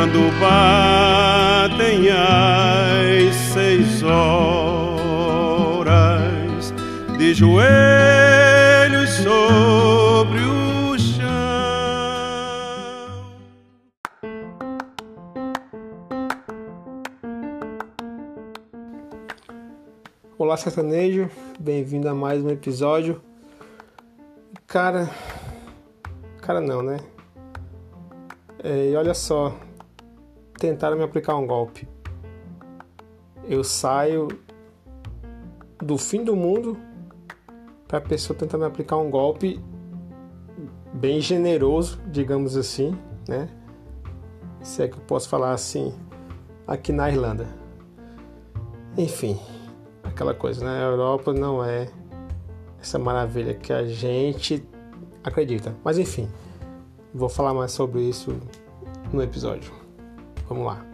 quando batem as seis horas de joelhos sobre o chão. Olá, sertanejo, bem-vindo a mais um episódio. Cara, cara não, né? É, e olha só, tentaram me aplicar um golpe. Eu saio do fim do mundo para a pessoa tentar me aplicar um golpe bem generoso, digamos assim, né? Se é que eu posso falar assim, aqui na Irlanda. Enfim, aquela coisa, né? A Europa não é essa maravilha que a gente acredita. Mas enfim, Vou falar mais sobre isso no episódio. Vamos lá.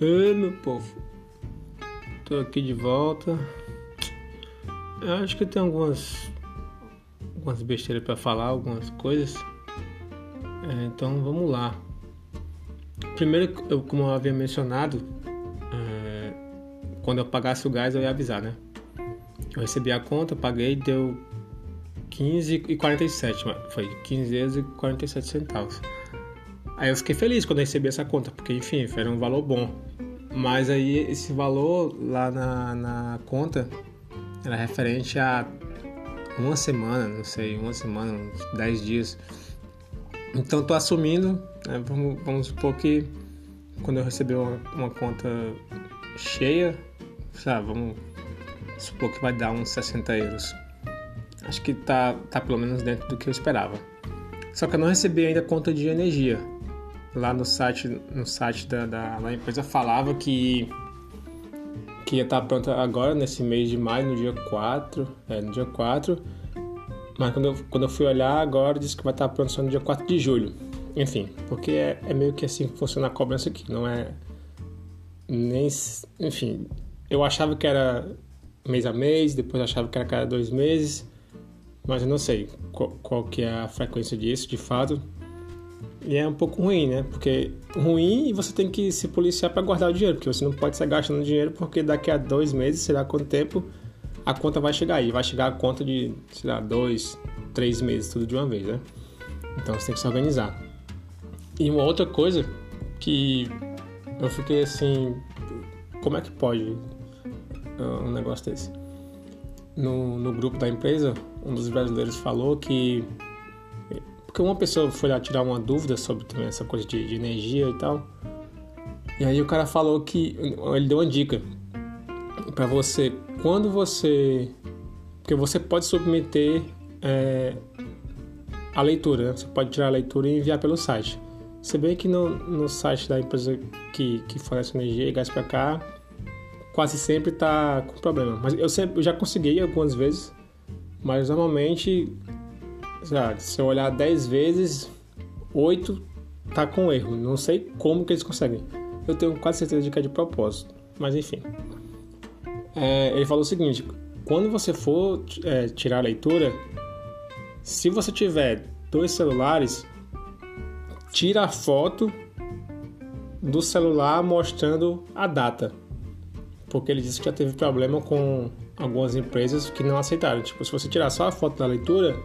Ei, meu povo. Tô aqui de volta. Eu acho que tem algumas algumas besteiras para falar, algumas coisas. É, então vamos lá. Primeiro, eu, como eu havia mencionado, é, quando eu pagasse o gás eu ia avisar, né? Eu recebi a conta, paguei, deu 15 e 47, foi 15 euros e 47 centavos. Aí eu fiquei feliz quando recebi essa conta, porque enfim, era um valor bom. Mas aí esse valor lá na, na conta era referente a uma semana, não sei, uma semana, uns 10 dias. Então tô assumindo, né, vamos, vamos supor que quando eu receber uma, uma conta cheia, sabe, vamos supor que vai dar uns 60 euros. Acho que tá, tá pelo menos dentro do que eu esperava. Só que eu não recebi ainda conta de energia. Lá no site, no site da, da, da empresa falava que que ia estar pronta agora, nesse mês de maio, no dia 4. É, no dia 4. Mas quando eu, quando eu fui olhar agora, disse que vai estar pronto só no dia 4 de julho. Enfim, porque é, é meio que assim que funciona a cobrança aqui, não é. Nem. Enfim, eu achava que era mês a mês, depois achava que era cada dois meses, mas eu não sei qual, qual que é a frequência disso de fato. E é um pouco ruim, né? Porque ruim e você tem que se policiar para guardar o dinheiro, porque você não pode estar gastando dinheiro porque daqui a dois meses, sei lá quanto tempo, a conta vai chegar aí. Vai chegar a conta de, sei lá, dois, três meses, tudo de uma vez, né? Então você tem que se organizar. E uma outra coisa que eu fiquei assim, como é que pode uh, um negócio desse? No, no grupo da empresa, um dos brasileiros falou que porque uma pessoa foi lá tirar uma dúvida sobre também essa coisa de, de energia e tal. E aí o cara falou que. Ele deu uma dica para você. Quando você. Porque você pode submeter é, a leitura, né? Você pode tirar a leitura e enviar pelo site. Se bem que no, no site da empresa que, que fornece energia e gás para cá, quase sempre tá com problema. Mas eu sempre eu já consegui algumas vezes, mas normalmente se eu olhar 10 vezes, 8 tá com erro. Não sei como que eles conseguem. Eu tenho quase certeza de que é de propósito. Mas enfim. É, ele falou o seguinte: quando você for é, tirar a leitura, se você tiver dois celulares, tira a foto do celular mostrando a data. Porque ele disse que já teve problema com algumas empresas que não aceitaram. Tipo, se você tirar só a foto da leitura,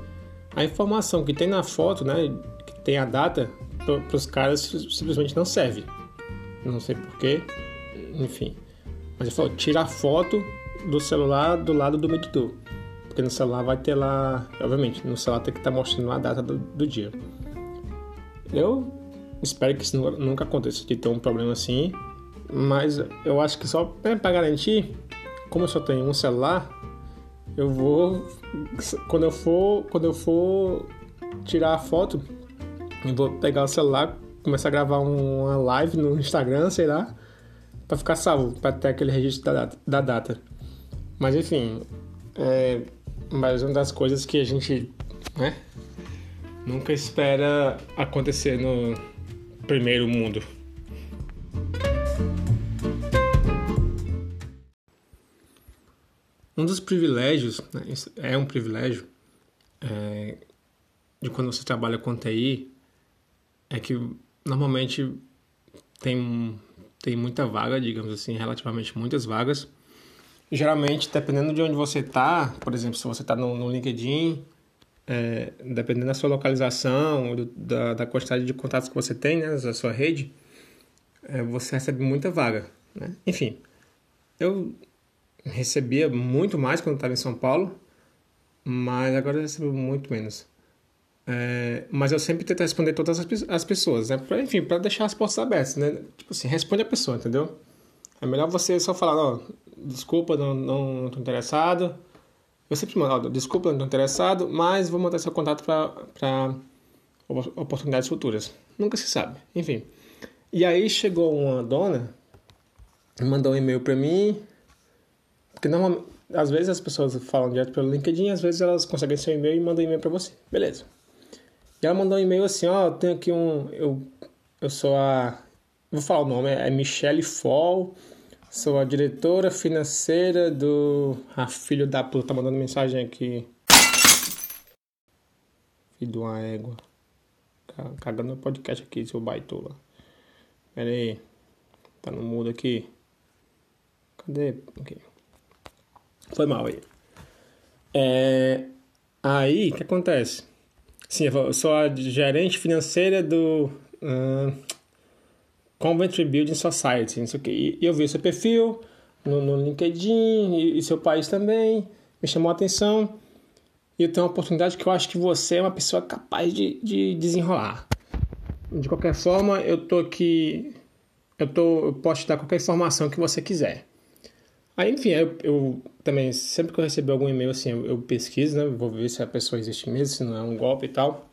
a informação que tem na foto, né, que tem a data, para os caras simplesmente não serve. Não sei porquê, enfim. Mas ele falou, tira a foto do celular do lado do medidor. Porque no celular vai ter lá, obviamente, no celular tem que estar tá mostrando a data do, do, dia. Eu espero que isso nunca aconteça de ter um problema assim, mas eu acho que só para garantir, como eu só tenho um celular, eu vou quando eu for quando eu for tirar a foto eu vou pegar o celular começar a gravar uma live no Instagram sei lá para ficar salvo para ter aquele registro da data, da data. mas enfim é mais uma das coisas que a gente né nunca espera acontecer no primeiro mundo. Um dos privilégios, né, é um privilégio, é, de quando você trabalha com TI, é que normalmente tem, tem muita vaga, digamos assim, relativamente muitas vagas. Geralmente, dependendo de onde você está, por exemplo, se você está no, no, LinkedIn, é, dependendo da sua localização, do, da, da quantidade de contatos que você tem né, na sua rede, é, você recebe muita vaga. Né? Enfim, eu recebia muito mais quando estava em São Paulo, mas agora eu recebo muito menos. É, mas eu sempre tento responder todas as, as pessoas, né? Pra, enfim, para deixar as portas abertas, né? Tipo assim, responde a pessoa, entendeu? É melhor você só falar, ó, desculpa, não, não, não tô interessado. Eu sempre mando, ó, desculpa, não tô interessado, mas vou manter seu contato para oportunidades futuras. Nunca se sabe, enfim. E aí chegou uma dona, mandou um e-mail para mim, porque normalmente, às vezes as pessoas falam direto pelo LinkedIn, às vezes elas conseguem seu e-mail e mandam e-mail para você. Beleza. Ela mandou um e-mail assim, ó, oh, tenho aqui um, eu, eu sou a, vou falar o nome, é Michelle Fall, sou a diretora financeira do, ah, filho da puta, tá mandando mensagem aqui. Filho de uma égua. Cagando no podcast aqui, seu baitola. Pera aí. Tá no mudo aqui. Cadê? Foi mal aí. É, aí, o que acontece? Sim, eu sou a gerente financeira do uh, Coventry Building Society, não sei o quê. E eu vi seu perfil no, no LinkedIn e, e, seu país também, me chamou a atenção. E eu tenho uma oportunidade que eu acho que você é uma pessoa capaz de, de desenrolar. De qualquer forma, eu tô aqui, eu, tô, eu posso te dar qualquer informação que você quiser. Aí, enfim, eu, eu, também, sempre que eu receber algum e-mail assim, eu, eu, pesquiso, né? Vou ver se a pessoa existe mesmo, se não é um golpe e tal.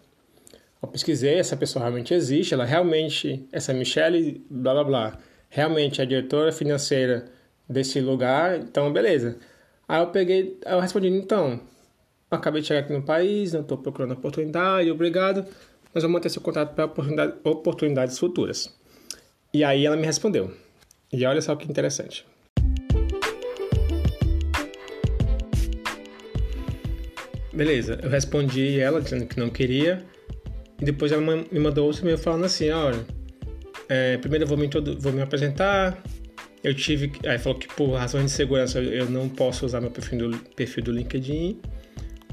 Eu pesquisei, essa pessoa realmente existe, ela realmente, essa Michelle, blá blá blá, realmente é diretora financeira desse lugar, então beleza. Aí eu peguei, eu respondi, então, acabei de chegar aqui no país, não estou procurando oportunidade, obrigado, mas vou manter seu contato para oportunidade, oportunidades futuras. E aí ela me respondeu. E olha só que interessante. Beleza, eu respondi ela dizendo que não queria. E depois ela me mandou outro e-mail falando assim: olha, é, primeiro eu vou me, vou me apresentar. Eu tive. Aí falou que por razões de segurança eu não posso usar meu perfil do, perfil do LinkedIn.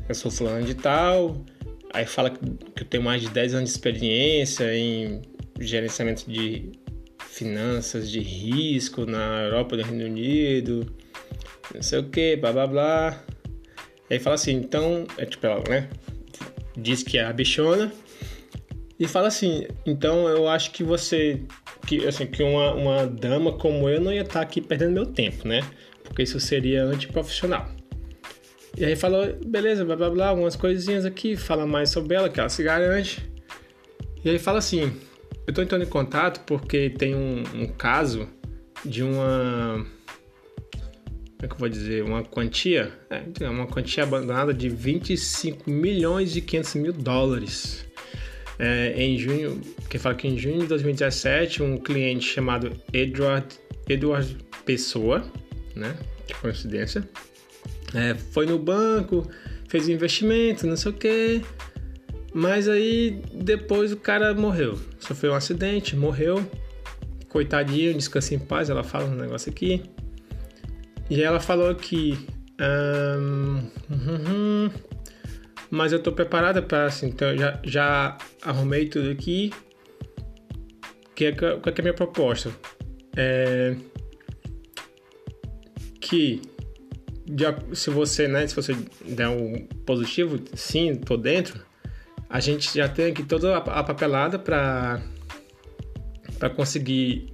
Eu sou fulano de tal. Aí fala que eu tenho mais de 10 anos de experiência em gerenciamento de finanças de risco na Europa do Reino Unido. Não sei o que, blá blá blá. Aí fala assim, então, é tipo, ela, né? Diz que é a bichona. E fala assim, então eu acho que você. Que, assim, que uma, uma dama como eu não ia estar aqui perdendo meu tempo, né? Porque isso seria antiprofissional. E aí falou, beleza, blá blá blá, algumas coisinhas aqui, fala mais sobre ela, que ela se garante. E aí fala assim, eu tô entrando em contato porque tem um, um caso de uma como é que eu vou dizer, uma quantia, é, uma quantia abandonada de 25 milhões e 500 mil dólares. É, em junho, que fala que em junho de 2017, um cliente chamado Edward, Edward Pessoa, né, que coincidência, é, foi no banco, fez investimento, não sei o que, mas aí depois o cara morreu, sofreu um acidente, morreu, coitadinho, descansa em paz, ela fala um negócio aqui. E ela falou que. Um, mas eu tô preparada para assim, então já, já arrumei tudo aqui. Que é, qual é, é a minha proposta? É que se você, né, se você der um positivo, sim, tô dentro, a gente já tem aqui toda a papelada para para conseguir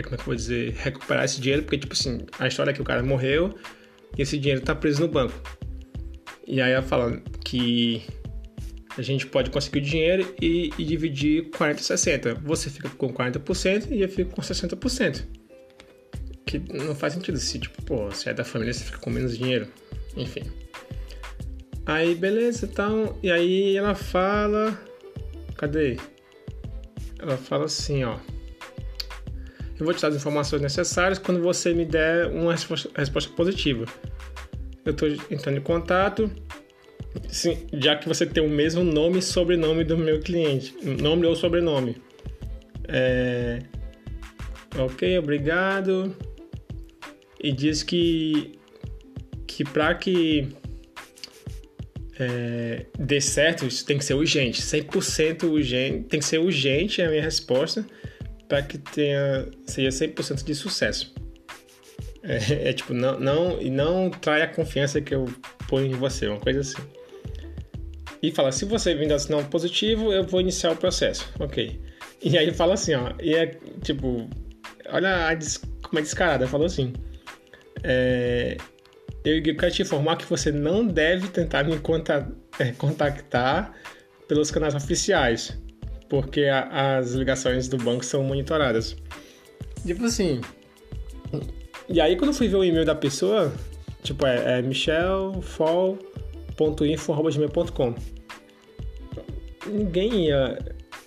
é, como é que eu vou dizer, recuperar esse dinheiro, porque, tipo assim, a história é que o cara morreu e esse dinheiro tá preso no banco. E aí ela fala que a gente pode conseguir o dinheiro e, e dividir 40 60. Você fica com 40% e eu fico com 60%. Que não faz sentido se, tipo, pô, se é da família, você fica com menos dinheiro. Enfim. Aí, beleza, então. E aí ela fala. Cadê? ela fala assim, ó. Eu vou te dar as informações necessárias quando você me der uma resposta, positiva. Eu estou entrando em contato, sim, já que você tem o mesmo nome e sobrenome do meu cliente, nome ou sobrenome. É, ok, obrigado. E diz que que para que é, dê certo, isso tem que ser urgente, 100% urgente, tem que ser urgente é a minha resposta para que tenha seja 100% de sucesso. É, é, tipo, não, não, e não trai a confiança que eu ponho em você, uma coisa assim. E fala, se você vir dar sinal positivo, eu vou iniciar o processo. Ok. E aí fala assim, ó, e é tipo, olha a des, como é descarada, falou assim. É, eu quero te informar que você não deve tentar me é, contactar pelos canais oficiais, porque a, as ligações do banco são monitoradas. Tipo assim. E aí, quando eu fui ver o e-mail da pessoa, tipo, é, é michelfall.info.gmail.com. Ninguém ia.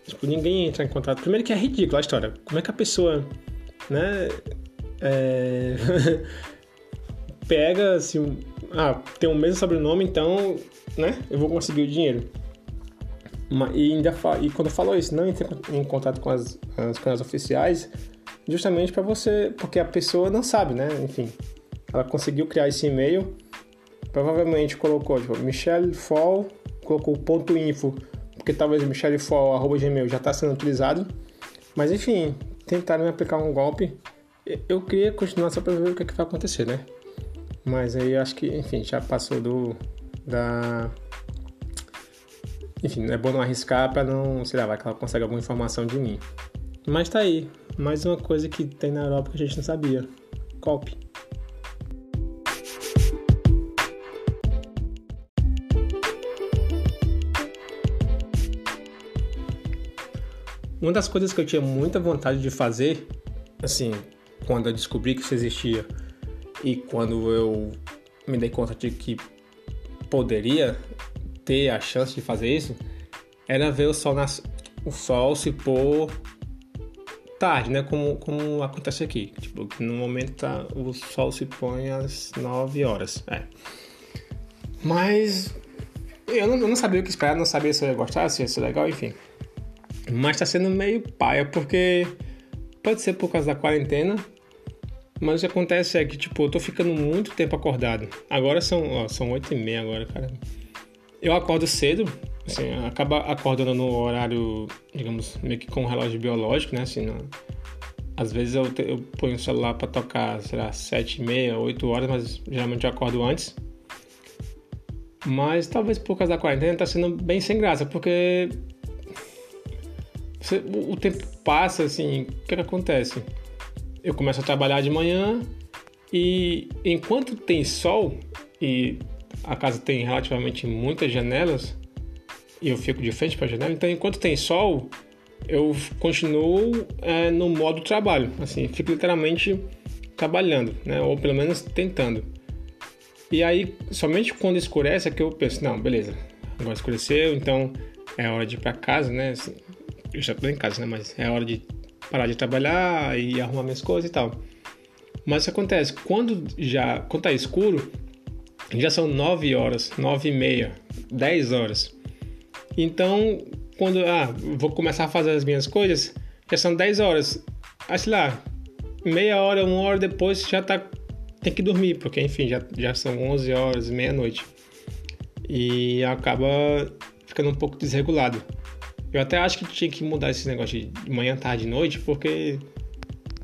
Tipo, ninguém ia entrar em contato. Primeiro que é ridículo a história. Como é que a pessoa, né? É... pega assim, ah, tem o mesmo sobrenome, então, né, eu vou conseguir o dinheiro. E, ainda e quando falou isso, não entre em contato com as, as canais oficiais, justamente para você, porque a pessoa não sabe, né? Enfim, ela conseguiu criar esse e-mail, provavelmente colocou tipo, Michelle Fall, colocou ponto .info, porque talvez Michelle Fall arroba gmail já está sendo utilizado, mas enfim, tentaram me aplicar um golpe. Eu queria continuar só para ver o que, é que vai acontecer, né? Mas aí acho que, enfim, já passou do da enfim, é bom não arriscar para não, sei lá, vai que ela consegue alguma informação de mim. Mas tá aí, mais uma coisa que tem na Europa que a gente não sabia. Golpe. Uma das coisas que eu tinha muita vontade de fazer, assim, quando eu descobri que isso existia e quando eu me dei conta de que poderia ter a chance de fazer isso, era ver o sol, nas... o sol se pôr tarde, né? Como, como acontece aqui. Tipo, no momento tá, o sol se põe às 9 horas. É. Mas eu não, eu não, sabia o que esperar, não sabia se eu ia gostar, se ia ser legal, enfim. Mas tá sendo meio paia, porque pode ser por causa da quarentena, mas o que acontece é que, tipo, eu tô ficando muito tempo acordado. Agora são, ó, são 8 e meia agora, cara. Eu acordo cedo, assim, acaba acordando no horário, digamos, meio que com um relógio biológico, né, assim, às vezes eu, te, eu ponho o celular para tocar, sei lá, 7 e meia, 8 horas, mas geralmente eu acordo antes. Mas talvez por causa da quarentena tá sendo bem sem graça, porque você, o, tempo passa, assim, o que, que acontece? eu começo a trabalhar de manhã e enquanto tem sol e a casa tem relativamente muitas janelas e eu fico de frente para a janela, então enquanto tem sol eu continuo é, no modo trabalho, assim, fico literalmente trabalhando, né? Ou pelo menos tentando. E aí, somente quando escurece é que eu penso, não, beleza, agora escureceu, então é hora de ir para casa, né? Assim, eu já estou em casa, né? Mas é hora de parar de trabalhar e arrumar minhas coisas e tal. Mas isso acontece, quando já quando tá escuro, já são 9 horas, 9 e meia, 10 horas. Então, quando ah, vou começar a fazer as minhas coisas, já são 10 horas. Ah, sei lá, meia hora, uma hora depois já tá tem que dormir, porque enfim, já, já são 11 horas, meia-noite. E acaba ficando um pouco desregulado. Eu até acho que tinha que mudar esse negócio de manhã, tarde e noite, porque,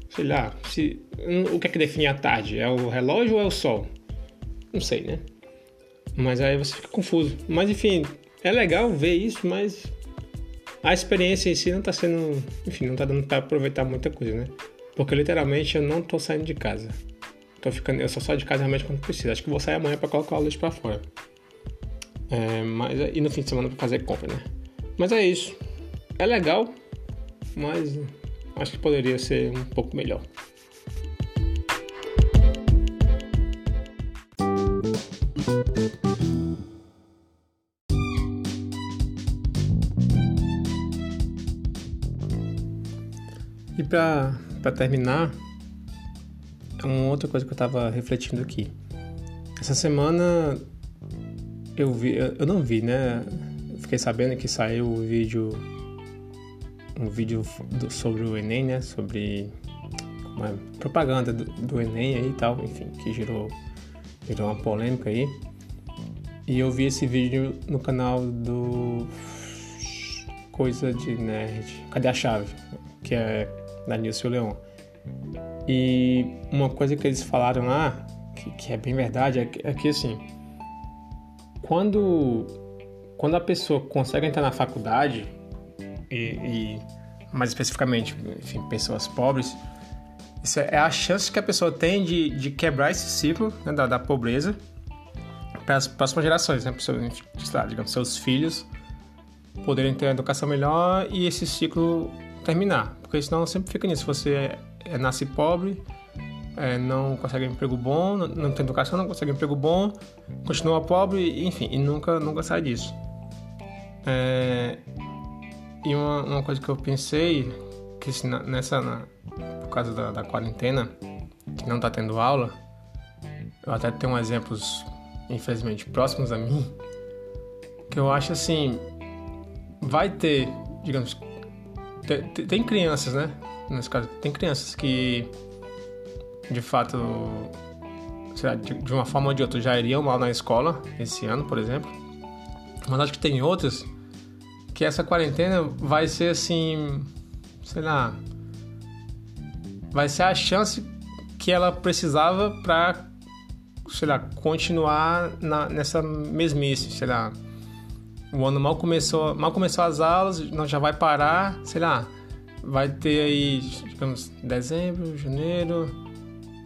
sei lá, se, o que é que define a tarde? É o relógio ou é o sol? Não sei, né? Mas aí você fica confuso. Mas enfim, é legal ver isso, mas a experiência em si não tá sendo. Enfim, não tá dando pra aproveitar muita coisa, né? Porque literalmente eu não tô saindo de casa. Tô ficando, eu só saio de casa realmente quando preciso. Acho que vou sair amanhã para colocar o leite para fora. É, mas, e no fim de semana para fazer compra, né? Mas é isso. É legal, mas acho que poderia ser um pouco melhor. E pra terminar, uma outra coisa que eu tava refletindo aqui. Essa semana eu vi, eu não vi, né? Eu fiquei sabendo que saiu o vídeo um vídeo do, sobre o Enem, né? Sobre uma propaganda do, do, Enem aí e tal, enfim, que gerou, gerou uma polêmica aí. E eu vi esse vídeo no canal do Coisa de Nerd. Cadê a chave? Que é da Nilson Leon. E uma coisa que eles falaram lá, que, que é bem verdade, é que, é que assim, quando, quando a pessoa consegue entrar na faculdade, e, e mais especificamente, enfim, pessoas pobres, isso é a chance que a pessoa tem de, de quebrar esse ciclo né, da, da, pobreza para as próximas gerações, né? Para digamos, seus filhos poderem ter uma educação melhor e esse ciclo terminar. Porque senão sempre fica nisso. Você é, é, nasce pobre, é, não consegue um emprego bom, não, não, tem educação, não consegue um emprego bom, continua pobre, enfim, e nunca, nunca sai disso. É, e uma, uma coisa que eu pensei, que nessa, na, causa da, da quarentena, que não está tendo aula, eu até tenho exemplos, infelizmente, próximos a mim, que eu acho assim, vai ter, digamos, tem, tem crianças, né? Nesse caso, tem crianças que, de fato, lá, de, de uma forma ou de outra, já iriam mal na escola esse ano, por exemplo. Mas acho que tem outras que essa quarentena vai ser assim, sei lá, vai ser a chance que ela precisava para, sei lá, continuar na, nessa mesmice, sei lá. O ano mal começou, mal começou as aulas, não já vai parar, sei lá, vai ter aí, digamos, dezembro, janeiro,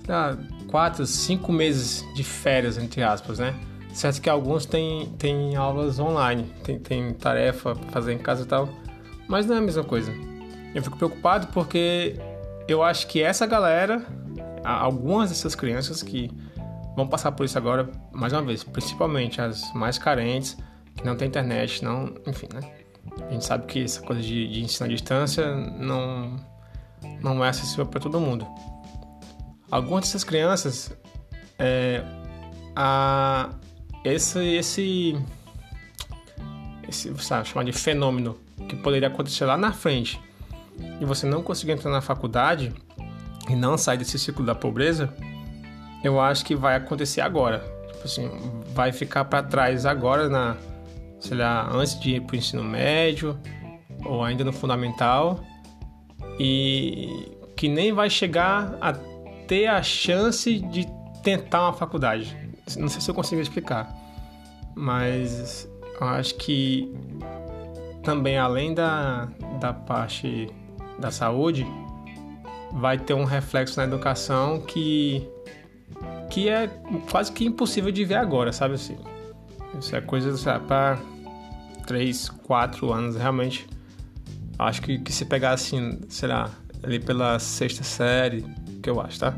sei lá, quatro, cinco meses de férias, entre aspas, né? Certo que alguns têm, têm aulas online, tem, tem tarefa para fazer em casa e tal, mas não é a mesma coisa. Eu fico preocupado porque eu acho que essa galera, algumas dessas crianças que vão passar por isso agora, mais uma vez, principalmente as mais carentes, que não tem internet, não, enfim, né? A gente sabe que essa coisa de, de ensino à distância não, não é acessível para todo mundo. Algumas dessas crianças, é, a, esse, esse, esse sabe, chamar de fenômeno que poderia acontecer lá na frente e você não conseguir entrar na faculdade e não sair desse ciclo da pobreza, eu acho que vai acontecer agora. Tipo assim, vai ficar para trás agora na, sei lá, antes de ir para o ensino médio ou ainda no fundamental e que nem vai chegar a ter a chance de tentar uma faculdade. Não sei se eu consigo explicar, mas acho que também além da, da parte da saúde, vai ter um reflexo na educação que que é quase que impossível de ver agora, sabe assim? Isso é coisa para 3, 4 anos, realmente. Acho que, que se pegar assim, sei lá, ali pela sexta série, que eu acho, tá?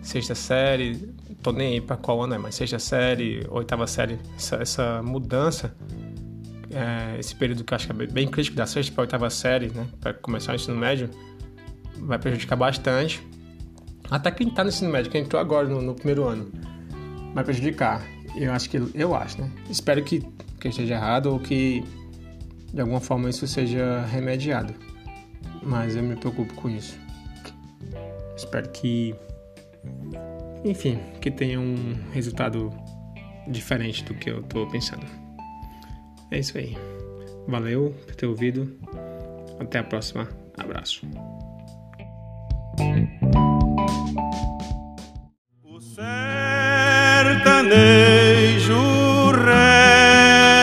Sexta série, tô nem aí pra qual ano é, mas sexta série, oitava série, essa, essa mudança, é, esse período que eu acho que é bem crítico da sexta pra oitava série, né? Pra começar o ensino médio, vai prejudicar bastante. Até quem tá no ensino médio, quem entrou agora no, no primeiro ano, vai prejudicar. Eu acho que, eu acho, né? Espero que, que esteja errado ou que de alguma forma isso seja remediado. Mas eu me preocupo com isso. Espero que, enfim, que tenha um resultado diferente do que eu tô pensando. É isso aí. Valeu por ter ouvido. Até a próxima. Abraço. O sertanejo reza